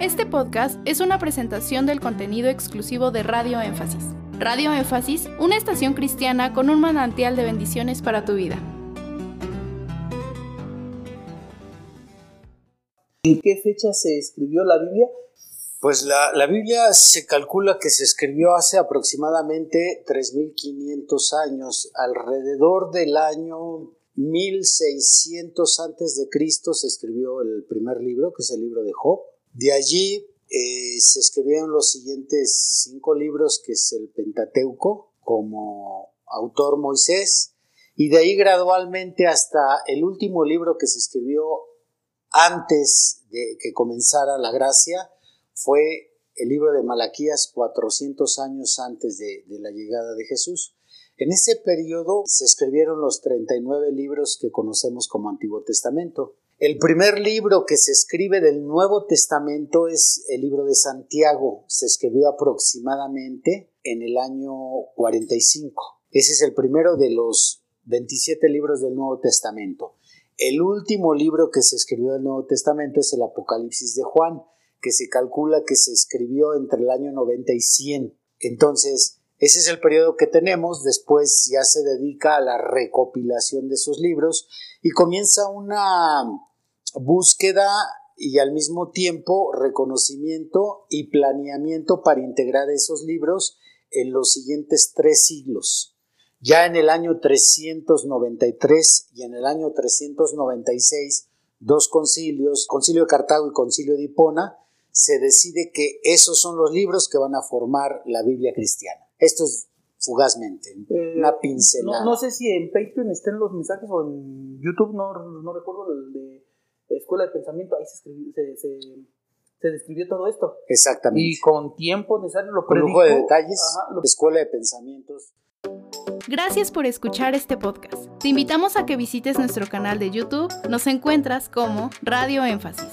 Este podcast es una presentación del contenido exclusivo de Radio Énfasis. Radio Énfasis, una estación cristiana con un manantial de bendiciones para tu vida. ¿En qué fecha se escribió la Biblia? Pues la, la, Biblia se calcula que se escribió hace aproximadamente 3.500 años, alrededor del año 1600 antes de Cristo se escribió el primer libro, que es el libro de Job. De allí eh, se escribieron los siguientes cinco libros, que es el Pentateuco, como autor Moisés, y de ahí gradualmente hasta el último libro que se escribió antes de que comenzara la gracia, fue el libro de Malaquías 400 años antes de, de la llegada de Jesús. En ese periodo se escribieron los 39 libros que conocemos como Antiguo Testamento. El primer libro que se escribe del Nuevo Testamento es el libro de Santiago. Se escribió aproximadamente en el año 45. Ese es el primero de los 27 libros del Nuevo Testamento. El último libro que se escribió del Nuevo Testamento es el Apocalipsis de Juan, que se calcula que se escribió entre el año 90 y 100. Entonces, ese es el periodo que tenemos, después ya se dedica a la recopilación de esos libros y comienza una búsqueda y al mismo tiempo reconocimiento y planeamiento para integrar esos libros en los siguientes tres siglos. Ya en el año 393 y en el año 396, dos concilios, concilio de Cartago y concilio de Hipona, se decide que esos son los libros que van a formar la Biblia cristiana. Esto es fugazmente, eh, una pincelada. No, no, sé si en Patreon estén los mensajes o en YouTube, no, no recuerdo el de Escuela de Pensamiento, ahí se, escribió, se, se, se, describió todo esto. Exactamente. Y con tiempo necesario lo Con lujo de detalles, Ajá, lo... Escuela de Pensamientos. Gracias por escuchar este podcast. Te invitamos a que visites nuestro canal de YouTube. Nos encuentras como Radio Énfasis.